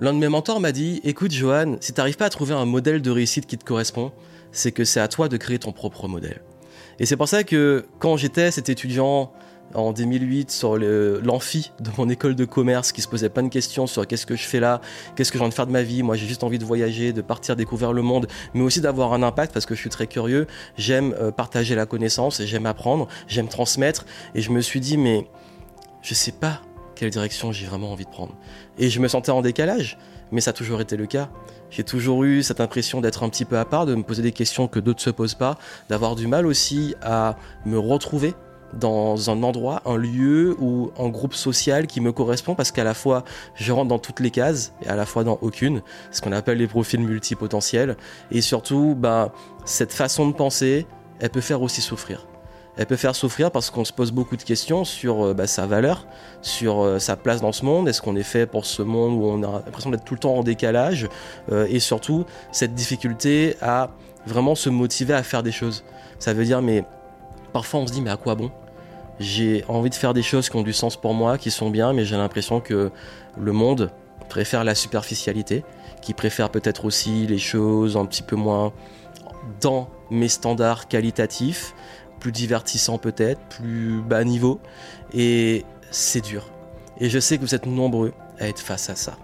L'un de mes mentors m'a dit Écoute, Johan, si t'arrives pas à trouver un modèle de réussite qui te correspond, c'est que c'est à toi de créer ton propre modèle. Et c'est pour ça que quand j'étais cet étudiant en 2008 sur l'amphi de mon école de commerce qui se posait plein de questions sur qu'est-ce que je fais là, qu'est-ce que j'ai envie de faire de ma vie. Moi, j'ai juste envie de voyager, de partir découvrir le monde, mais aussi d'avoir un impact parce que je suis très curieux. J'aime euh, partager la connaissance, j'aime apprendre, j'aime transmettre. Et je me suis dit, mais je sais pas quelle direction j'ai vraiment envie de prendre. Et je me sentais en décalage, mais ça a toujours été le cas. J'ai toujours eu cette impression d'être un petit peu à part, de me poser des questions que d'autres ne se posent pas, d'avoir du mal aussi à me retrouver dans un endroit, un lieu ou un groupe social qui me correspond parce qu'à la fois je rentre dans toutes les cases et à la fois dans aucune, ce qu'on appelle les profils multipotentiels. Et surtout, bah, cette façon de penser, elle peut faire aussi souffrir elle peut faire souffrir parce qu'on se pose beaucoup de questions sur euh, bah, sa valeur, sur euh, sa place dans ce monde, est-ce qu'on est fait pour ce monde où on a l'impression d'être tout le temps en décalage, euh, et surtout cette difficulté à vraiment se motiver à faire des choses. Ça veut dire, mais parfois on se dit, mais à quoi bon? J'ai envie de faire des choses qui ont du sens pour moi, qui sont bien, mais j'ai l'impression que le monde préfère la superficialité, qui préfère peut-être aussi les choses un petit peu moins dans mes standards qualitatifs, plus divertissant peut-être, plus bas niveau. Et c'est dur. Et je sais que vous êtes nombreux à être face à ça.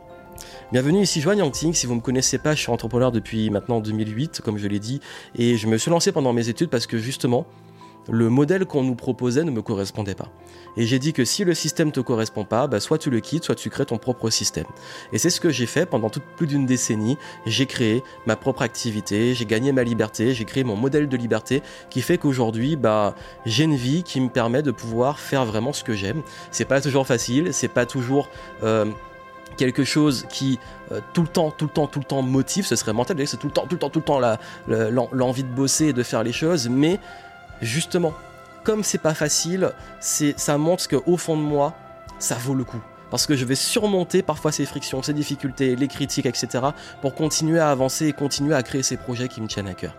Bienvenue ici Joanne Yangting, si vous ne me connaissez pas, je suis entrepreneur depuis maintenant 2008, comme je l'ai dit, et je me suis lancé pendant mes études parce que justement, le modèle qu'on nous proposait ne me correspondait pas. Et j'ai dit que si le système te correspond pas, bah soit tu le quittes, soit tu crées ton propre système. Et c'est ce que j'ai fait pendant plus d'une décennie. J'ai créé ma propre activité, j'ai gagné ma liberté, j'ai créé mon modèle de liberté qui fait qu'aujourd'hui, bah, j'ai une vie qui me permet de pouvoir faire vraiment ce que j'aime. C'est pas toujours facile, c'est pas toujours euh, quelque chose qui euh, tout le temps, tout le temps, tout le temps motive, ce serait mental, c'est tout le temps, tout le temps, tout le temps l'envie de bosser et de faire les choses, mais justement, comme c'est pas facile, ça montre qu'au fond de moi, ça vaut le coup. Parce que je vais surmonter parfois ces frictions, ces difficultés, les critiques, etc. pour continuer à avancer et continuer à créer ces projets qui me tiennent à cœur.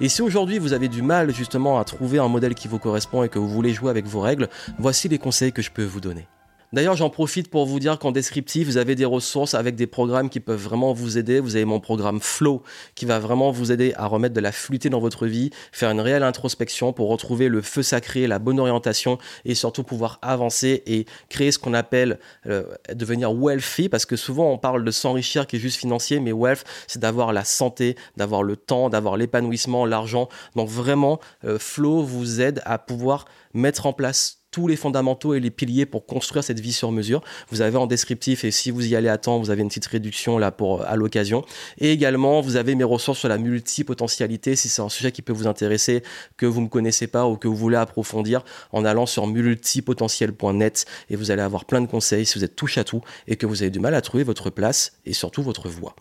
Et si aujourd'hui vous avez du mal justement à trouver un modèle qui vous correspond et que vous voulez jouer avec vos règles, voici les conseils que je peux vous donner. D'ailleurs, j'en profite pour vous dire qu'en descriptif, vous avez des ressources avec des programmes qui peuvent vraiment vous aider. Vous avez mon programme Flow qui va vraiment vous aider à remettre de la fluidité dans votre vie, faire une réelle introspection pour retrouver le feu sacré, la bonne orientation et surtout pouvoir avancer et créer ce qu'on appelle euh, devenir wealthy parce que souvent on parle de s'enrichir qui est juste financier, mais wealth, c'est d'avoir la santé, d'avoir le temps, d'avoir l'épanouissement, l'argent. Donc vraiment, euh, Flow vous aide à pouvoir mettre en place tous les fondamentaux et les piliers pour construire cette vie sur mesure. Vous avez en descriptif et si vous y allez à temps, vous avez une petite réduction là pour à l'occasion. Et également, vous avez mes ressources sur la multipotentialité si c'est un sujet qui peut vous intéresser, que vous ne connaissez pas ou que vous voulez approfondir en allant sur multipotentiel.net et vous allez avoir plein de conseils si vous êtes touche à tout et que vous avez du mal à trouver votre place et surtout votre voie.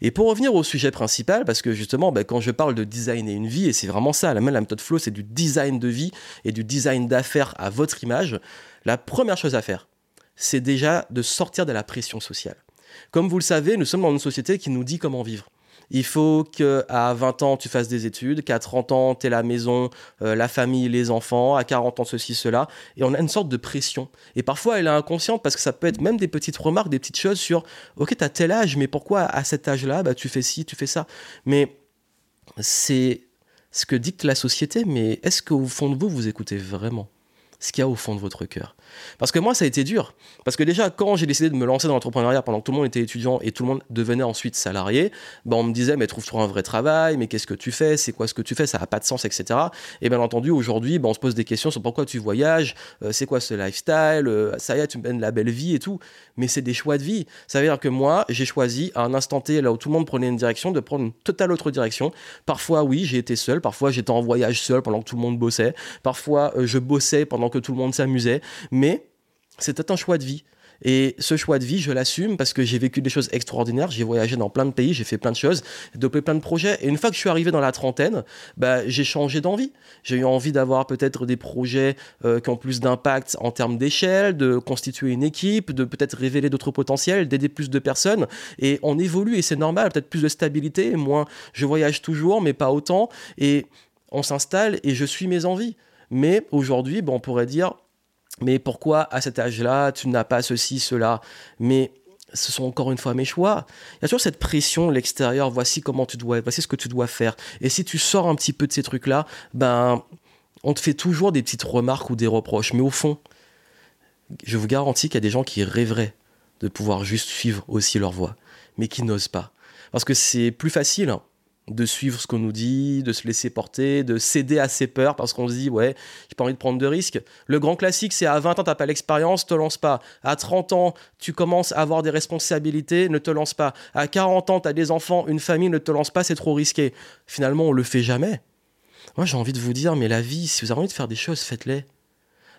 Et pour revenir au sujet principal, parce que justement, ben, quand je parle de designer une vie, et c'est vraiment ça, la méthode flow, c'est du design de vie et du design d'affaires à votre image, la première chose à faire, c'est déjà de sortir de la pression sociale. Comme vous le savez, nous sommes dans une société qui nous dit comment vivre. Il faut qu'à 20 ans, tu fasses des études, qu'à 30 ans, tu aies la maison, euh, la famille, les enfants, à 40 ans, ceci, cela. Et on a une sorte de pression. Et parfois, elle est inconsciente parce que ça peut être même des petites remarques, des petites choses sur Ok, tu as tel âge, mais pourquoi à cet âge-là, bah, tu fais ci, tu fais ça? Mais c'est ce que dicte la société, mais est-ce qu'au fond de vous, vous écoutez vraiment? Ce qu'il y a au fond de votre cœur. Parce que moi, ça a été dur. Parce que déjà, quand j'ai décidé de me lancer dans l'entrepreneuriat pendant que tout le monde était étudiant et tout le monde devenait ensuite salarié, ben on me disait, mais trouve-toi un vrai travail, mais qu'est-ce que tu fais, c'est quoi ce que tu fais, ça n'a pas de sens, etc. Et bien entendu, aujourd'hui, ben, on se pose des questions sur pourquoi tu voyages, euh, c'est quoi ce lifestyle, euh, ça y est, tu mènes la belle vie et tout. Mais c'est des choix de vie. Ça veut dire que moi, j'ai choisi à un instant T, là où tout le monde prenait une direction, de prendre une totale autre direction. Parfois, oui, j'ai été seul, parfois j'étais en voyage seul pendant que tout le monde bossait, parfois euh, je bossais pendant que tout le monde s'amusait, c'était un choix de vie. Et ce choix de vie, je l'assume parce que j'ai vécu des choses extraordinaires. J'ai voyagé dans plein de pays, j'ai fait plein de choses, développé plein de projets. Et une fois que je suis arrivé dans la trentaine, bah, j'ai changé d'envie. J'ai eu envie d'avoir peut-être des projets euh, qui ont plus d'impact en termes d'échelle, de constituer une équipe, de peut-être révéler d'autres potentiels, d'aider plus de personnes. Et on évolue et c'est normal, peut-être plus de stabilité. Moi, je voyage toujours, mais pas autant. Et on s'installe et je suis mes envies. Mais aujourd'hui, bon, on pourrait dire, mais pourquoi à cet âge-là, tu n'as pas ceci, cela? Mais ce sont encore une fois mes choix. Il y a toujours cette pression l'extérieur, voici comment tu dois, voici ce que tu dois faire. Et si tu sors un petit peu de ces trucs-là, ben, on te fait toujours des petites remarques ou des reproches. Mais au fond, je vous garantis qu'il y a des gens qui rêveraient de pouvoir juste suivre aussi leur voix, mais qui n'osent pas. Parce que c'est plus facile de suivre ce qu'on nous dit, de se laisser porter, de céder à ses peurs parce qu'on se dit ouais, j'ai pas envie de prendre de risques. Le grand classique, c'est à 20 ans, t'as pas l'expérience, te lance pas. À 30 ans, tu commences à avoir des responsabilités, ne te lance pas. À 40 ans, t'as des enfants, une famille, ne te lance pas, c'est trop risqué. Finalement, on le fait jamais. Moi, j'ai envie de vous dire, mais la vie, si vous avez envie de faire des choses, faites-les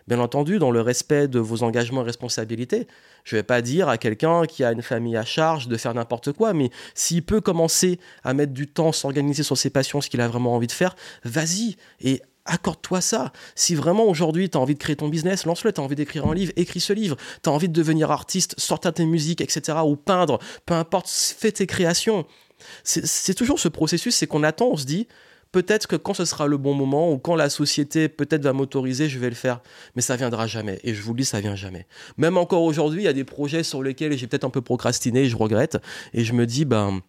bien entendu, dans le respect de vos engagements et responsabilités. Je ne vais pas dire à quelqu'un qui a une famille à charge de faire n'importe quoi, mais s'il peut commencer à mettre du temps, s'organiser sur ses passions, ce qu'il a vraiment envie de faire, vas-y et accorde-toi ça. Si vraiment aujourd'hui tu as envie de créer ton business, lance-le. Tu as envie d'écrire un livre, écris ce livre. Tu as envie de devenir artiste, sortir tes musiques, etc. ou peindre, peu importe, fais tes créations. C'est toujours ce processus, c'est qu'on attend, on se dit, peut-être que quand ce sera le bon moment ou quand la société peut-être va m'autoriser, je vais le faire. Mais ça viendra jamais. Et je vous le dis, ça vient jamais. Même encore aujourd'hui, il y a des projets sur lesquels j'ai peut-être un peu procrastiné, je regrette. Et je me dis, ben.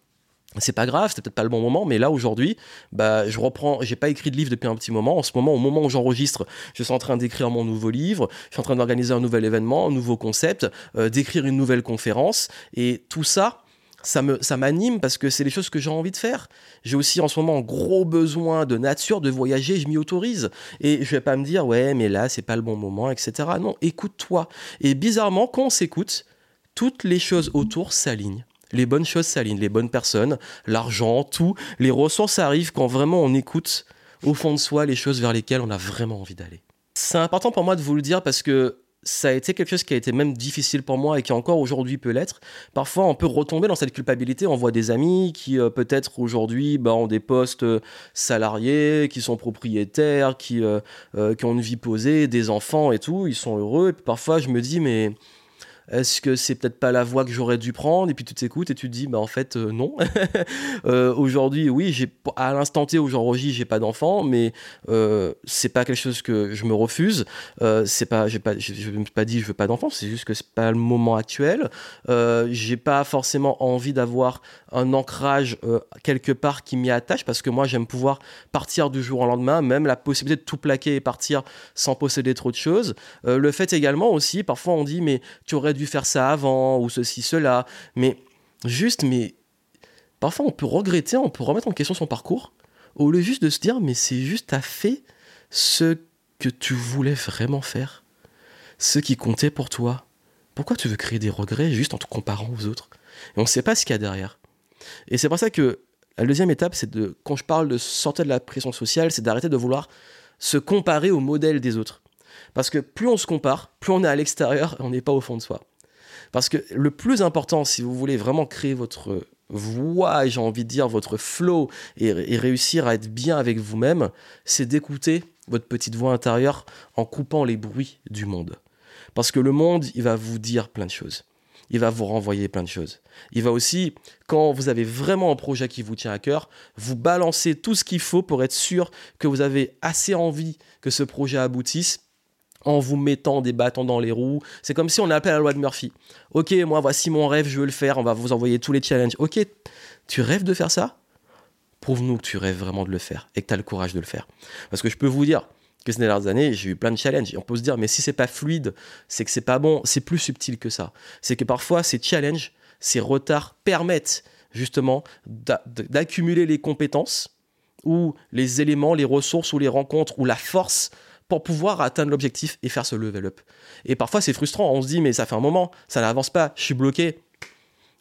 c'est pas grave, c'était peut-être pas le bon moment, mais là aujourd'hui, bah, je reprends. J'ai pas écrit de livre depuis un petit moment. En ce moment, au moment où j'enregistre, je suis en train d'écrire mon nouveau livre. Je suis en train d'organiser un nouvel événement, un nouveau concept, euh, d'écrire une nouvelle conférence. Et tout ça, ça me ça m'anime parce que c'est les choses que j'ai envie de faire. J'ai aussi en ce moment un gros besoin de nature, de voyager, je m'y autorise. Et je vais pas me dire ouais mais là c'est pas le bon moment, etc. Non, écoute-toi. Et bizarrement quand on s'écoute, toutes les choses autour s'alignent. Les bonnes choses s'alignent, les bonnes personnes, l'argent, tout, les ressources arrivent quand vraiment on écoute au fond de soi les choses vers lesquelles on a vraiment envie d'aller. C'est important pour moi de vous le dire parce que ça a été quelque chose qui a été même difficile pour moi et qui encore aujourd'hui peut l'être. Parfois, on peut retomber dans cette culpabilité. On voit des amis qui euh, peut-être aujourd'hui bah, ont des postes euh, salariés, qui sont propriétaires, qui, euh, qui ont une vie posée, des enfants et tout. Ils sont heureux. Et parfois, je me dis, mais est-ce que c'est peut-être pas la voie que j'aurais dû prendre? Et puis tu t'écoutes et tu te dis, bah en fait, euh, non. Euh, aujourd'hui, oui, j'ai à l'instant T où j'enregistre, j'ai pas d'enfant, mais euh, c'est pas quelque chose que je me refuse. c'est pas, pas, je me suis pas dit je veux pas d'enfant, c'est juste que c'est pas le moment actuel. j'ai pas forcément envie d'avoir un ancrage quelque part qui m'y attache parce que moi j'aime pouvoir partir du jour au lendemain, même la possibilité de tout plaquer et partir sans posséder trop de choses. le fait également aussi, parfois on dit mais tu aurais dû faire ça avant, ou ceci, cela. Mais juste, mais parfois on peut regretter, on peut remettre en question son parcours, au lieu juste de se dire, mais c'est juste, t'as fait ce que tu voulais vraiment faire, ce qui comptait pour toi. Pourquoi tu veux créer des regrets juste en te comparant aux autres? Et on ne sait pas ce qu'il y a derrière. Et c'est pour ça que la deuxième étape, c'est de, quand je parle de sortir de la pression sociale, c'est d'arrêter de vouloir se comparer au modèle des autres. Parce que plus on se compare, plus on est à l'extérieur et on n'est pas au fond de soi. Parce que le plus important, si vous voulez vraiment créer votre voix, j'ai envie de dire votre flow et, réussir à être bien avec vous-même, c'est d'écouter votre petite voix intérieure en coupant les bruits du monde. Parce que le monde, il va vous dire plein de choses. Il va vous renvoyer plein de choses. Il va aussi, quand vous avez vraiment un projet qui vous tient à cœur, vous balancer tout ce qu'il faut pour être sûr que vous avez assez envie que ce projet aboutisse en vous mettant des bâtons dans les roues. C'est comme si on appelait la loi de Murphy. Ok, moi voici mon rêve, je veux le faire, on va vous envoyer tous les challenges. Ok, tu rêves de faire ça? Prouve-nous que tu rêves vraiment de le faire et que tu as le courage de le faire. Parce que je peux vous dire que ces dernières années, j'ai eu plein de challenges. Et on peut se dire, mais si c'est pas fluide, c'est que c'est pas bon. C'est plus subtil que ça. C'est que parfois, ces challenges, ces retards permettent justement d'accumuler les compétences ou les éléments, les ressources ou les rencontres ou la force pour pouvoir atteindre l'objectif et faire ce level up. Et parfois, c'est frustrant. On se dit, mais ça fait un moment, ça n'avance pas, je suis bloqué.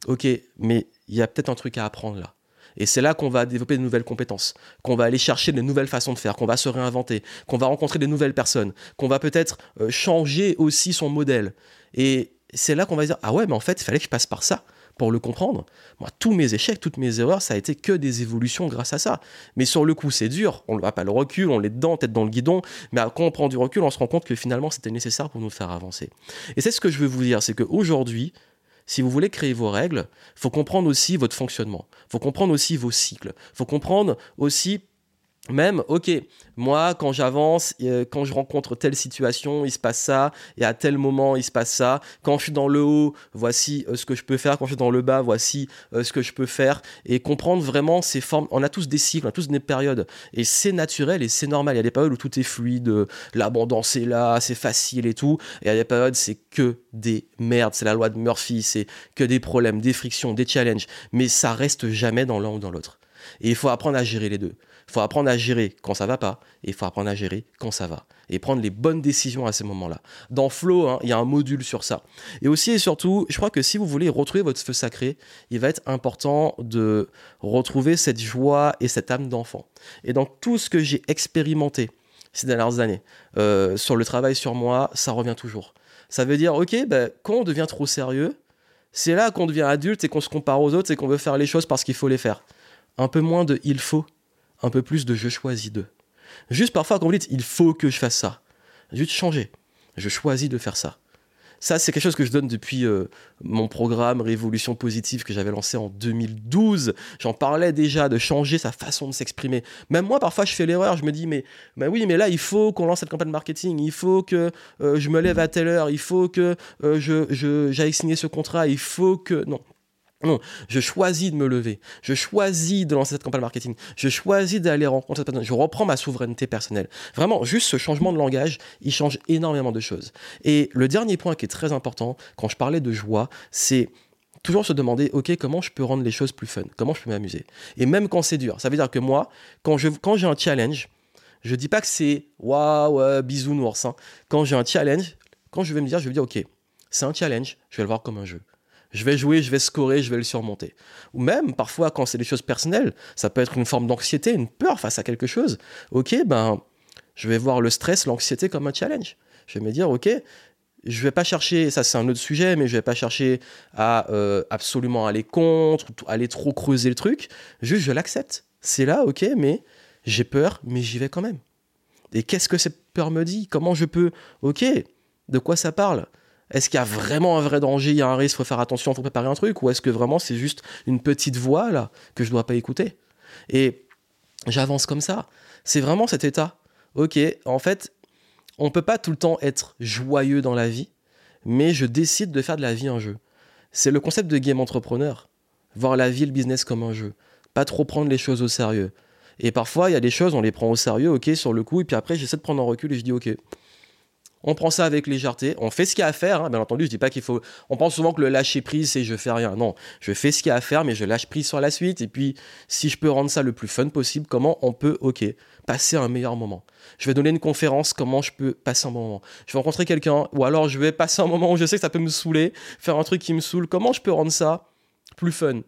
Ok, mais il y a peut-être un truc à apprendre là. Et c'est là qu'on va développer de nouvelles compétences, qu'on va aller chercher de nouvelles façons de faire, qu'on va se réinventer, qu'on va rencontrer de nouvelles personnes, qu'on va peut-être euh, changer aussi son modèle. Et c'est là qu'on va dire, ah ouais, mais en fait, il fallait que je passe par ça pour le comprendre. Moi, tous mes échecs, toutes mes erreurs, ça a été que des évolutions grâce à ça. Mais sur le coup, c'est dur. On ne va pas le recul, on est dedans, tête dans le guidon. Mais quand on prend du recul, on se rend compte que finalement, c'était nécessaire pour nous faire avancer. Et c'est ce que je veux vous dire, c'est qu'aujourd'hui, si vous voulez créer vos règles, faut comprendre aussi votre fonctionnement. Faut comprendre aussi vos cycles. Faut comprendre aussi même, ok, moi, quand j'avance, euh, quand je rencontre telle situation, il se passe ça, et à tel moment, il se passe ça. Quand je suis dans le haut, voici euh, ce que je peux faire. Quand je suis dans le bas, voici euh, ce que je peux faire. Et comprendre vraiment ces formes. On a tous des cycles, on a tous des périodes. Et c'est naturel et c'est normal. Il y a des périodes où tout est fluide, l'abondance est là, c'est facile et tout. Et il y a des périodes, c'est que des merdes. C'est la loi de Murphy, c'est que des problèmes, des frictions, des challenges. Mais ça reste jamais dans l'un ou dans l'autre. Et il faut apprendre à gérer les deux. Il faut apprendre à gérer quand ça va pas et il faut apprendre à gérer quand ça va et prendre les bonnes décisions à ces moments-là. Dans Flow, hein, il y a un module sur ça. Et aussi et surtout, je crois que si vous voulez retrouver votre feu sacré, il va être important de retrouver cette joie et cette âme d'enfant. Et dans tout ce que j'ai expérimenté ces dernières années, euh, sur le travail sur moi, ça revient toujours. Ça veut dire, ok, ben, quand on devient trop sérieux, c'est là qu'on devient adulte et qu'on se compare aux autres et qu'on veut faire les choses parce qu'il faut les faire. Un peu moins de il faut un peu plus de je choisis de. Juste parfois, quand vous dites il faut que je fasse ça, juste changer. Je choisis de faire ça. Ça, c'est quelque chose que je donne depuis euh, mon programme Révolution Positive que j'avais lancé en 2012. J'en parlais déjà de changer sa façon de s'exprimer. Même moi, parfois, je fais l'erreur. Je me dis, mais, oui, mais là, il faut qu'on lance cette campagne marketing. Il faut que euh, je me lève à telle heure. Il faut que euh, je, j'aille signer ce contrat. Il faut que. Non, non, je choisis de me lever. Je choisis de lancer cette campagne marketing. Je choisis d'aller rencontrer cette personne. Je reprends ma souveraineté personnelle. Vraiment, juste ce changement de langage, il change énormément de choses. Et le dernier point qui est très important, quand je parlais de joie, c'est toujours se demander, OK, comment je peux rendre les choses plus fun? Comment je peux m'amuser? Et même quand c'est dur. Ça veut dire que moi, quand, j'ai un challenge, je dis pas que c'est waouh, bisounours. Hein. Quand j'ai un challenge, quand je vais me dire, je vais me dire, OK, c'est un challenge, je vais le voir comme un jeu. Je vais jouer, je vais scorer, je vais le surmonter. Ou même, parfois, quand c'est des choses personnelles, ça peut être une forme d'anxiété, une peur face à quelque chose. Ok, ben, je vais voir le stress, l'anxiété comme un challenge. Je vais me dire, ok, je vais pas chercher, ça c'est un autre sujet, mais je vais pas chercher à euh, absolument aller contre, aller trop creuser le truc. Juste, je l'accepte. C'est là, ok, mais j'ai peur, mais j'y vais quand même. Et qu'est-ce que cette peur me dit? Comment je peux, ok, de quoi ça parle? Est-ce qu'il y a vraiment un vrai danger, il y a un risque, faut faire attention, faut préparer un truc Ou est-ce que vraiment c'est juste une petite voix là que je ne dois pas écouter? Et j'avance comme ça. C'est vraiment cet état. Ok, en fait, on ne peut pas tout le temps être joyeux dans la vie, mais je décide de faire de la vie un jeu. C'est le concept de game entrepreneur. Voir la vie, le business comme un jeu. Pas trop prendre les choses au sérieux. Et parfois, il y a des choses, on les prend au sérieux, ok, sur le coup, et puis après, j'essaie de prendre un recul et je dis, ok, on prend ça avec légèreté, on fait ce qu'il y a à faire. Hein. Bien entendu, je dis pas qu'il faut. On pense souvent que le lâcher prise, c'est je fais rien. Non, je fais ce qu'il y a à faire, mais je lâche prise sur la suite. Et puis, si je peux rendre ça le plus fun possible, comment on peut, ok, passer un meilleur moment. Je vais donner une conférence, comment je peux passer un moment. Je vais rencontrer quelqu'un, ou alors je vais passer un moment où je sais que ça peut me saouler, faire un truc qui me saoule. Comment je peux rendre ça plus fun?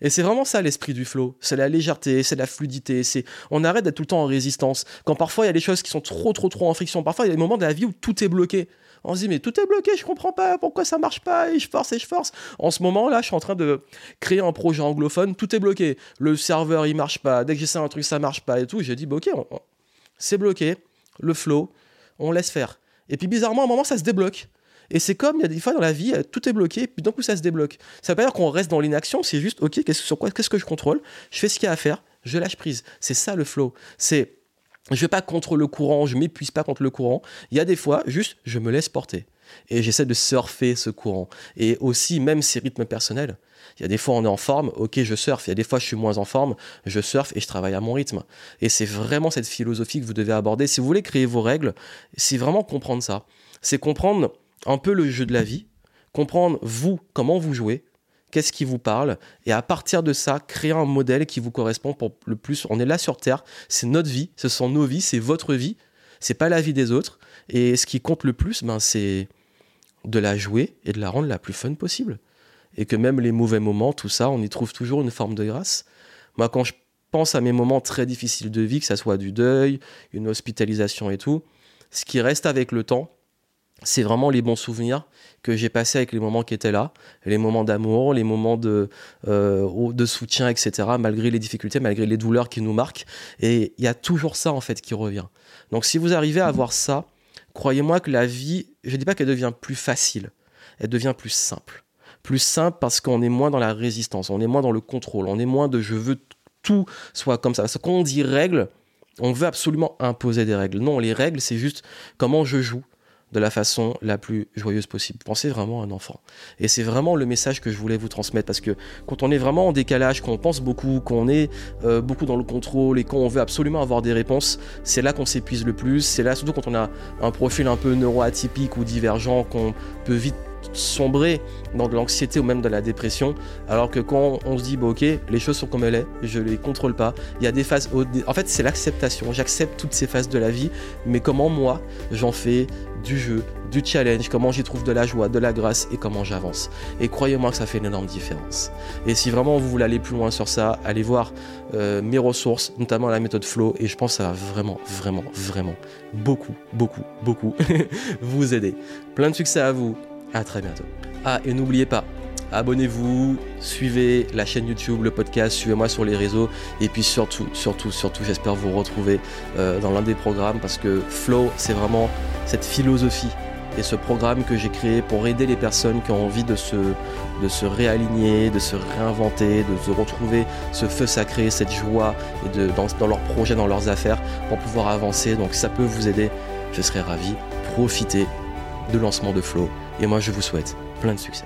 Et c'est vraiment ça l'esprit du flow. C'est la légèreté, c'est la fluidité. C'est on arrête d'être tout le temps en résistance. Quand parfois il y a des choses qui sont trop trop trop en friction. Parfois il y a des moments de la vie où tout est bloqué. On se dit mais tout est bloqué, je comprends pas pourquoi ça marche pas et je force et je force. En ce moment là, je suis en train de créer un projet anglophone, tout est bloqué. Le serveur il marche pas. Dès que j'essaie un truc ça marche pas et tout. J'ai dit bah, ok, c'est bloqué. Le flow, on laisse faire. Et puis bizarrement à un moment ça se débloque. Et c'est comme il y a des fois dans la vie, tout est bloqué, puis d'un coup ça se débloque. Ça veut pas dire qu'on reste dans l'inaction, c'est juste, ok, qu'est-ce, sur quoi, qu'est-ce que je contrôle? Je fais ce qu'il y a à faire, je lâche prise. C'est ça le flow. C'est, je vais pas contre le courant, je m'épuise pas contre le courant. Il y a des fois, juste, je me laisse porter. Et j'essaie de surfer ce courant. Et aussi, même ces rythmes personnels. Il y a des fois, on est en forme, ok, je surfe. Il y a des fois, je suis moins en forme, je surfe et je travaille à mon rythme. Et c'est vraiment cette philosophie que vous devez aborder. Si vous voulez créer vos règles, c'est vraiment comprendre ça. C'est comprendre un peu le jeu de la vie, comprendre vous, comment vous jouez, qu'est-ce qui vous parle, et à partir de ça, créer un modèle qui vous correspond pour le plus. On est là sur Terre, c'est notre vie, ce sont nos vies, c'est votre vie, c'est pas la vie des autres, et ce qui compte le plus, ben, c'est de la jouer et de la rendre la plus fun possible. Et que même les mauvais moments, tout ça, on y trouve toujours une forme de grâce. Moi, quand je pense à mes moments très difficiles de vie, que ça soit du deuil, une hospitalisation et tout, ce qui reste avec le temps, c'est vraiment les bons souvenirs que j'ai passés avec les moments qui étaient là, les moments d'amour, les moments de, euh, de soutien, etc., malgré les difficultés, malgré les douleurs qui nous marquent. Et il y a toujours ça, en fait, qui revient. Donc si vous arrivez à avoir ça, croyez-moi que la vie, je ne dis pas qu'elle devient plus facile, elle devient plus simple. Plus simple parce qu'on est moins dans la résistance, on est moins dans le contrôle, on est moins de je veux tout soit comme ça. Parce qu'on dit règle, On veut absolument imposer des règles. Non, les règles, c'est juste comment je joue de la façon la plus joyeuse possible. Pensez vraiment à un enfant. Et c'est vraiment le message que je voulais vous transmettre parce que quand on est vraiment en décalage, qu'on pense beaucoup, qu'on est euh, beaucoup dans le contrôle et qu'on veut absolument avoir des réponses, c'est là qu'on s'épuise le plus. C'est là, surtout quand on a un profil un peu neuroatypique ou divergent, qu'on peut vite sombrer dans de l'anxiété ou même de la dépression, alors que quand on se dit, bah, ok, les choses sont comme elles sont, je les contrôle pas, il y a des phases, en fait c'est l'acceptation, j'accepte toutes ces phases de la vie, mais comment moi j'en fais du jeu, du challenge, comment j'y trouve de la joie, de la grâce et comment j'avance. Et croyez-moi que ça fait une énorme différence. Et si vraiment vous voulez aller plus loin sur ça, allez voir euh, mes ressources, notamment la méthode Flow, et je pense que ça va vraiment, vraiment, vraiment, beaucoup, beaucoup, beaucoup vous aider. Plein de succès à vous, à très bientôt. Ah, et n'oubliez pas, abonnez-vous, suivez la chaîne YouTube, le podcast, suivez-moi sur les réseaux et puis surtout, surtout, surtout, j'espère vous retrouver euh, dans l'un des programmes parce que Flow, c'est vraiment cette philosophie et ce programme que j'ai créé pour aider les personnes qui ont envie de se, réaligner, de se réinventer, de se retrouver ce feu sacré, cette joie et de, dans, dans leurs projets, dans leurs affaires pour pouvoir avancer. Donc ça peut vous aider, je serais ravi. Profitez de lancement de Flow et moi je vous souhaite plein de succès.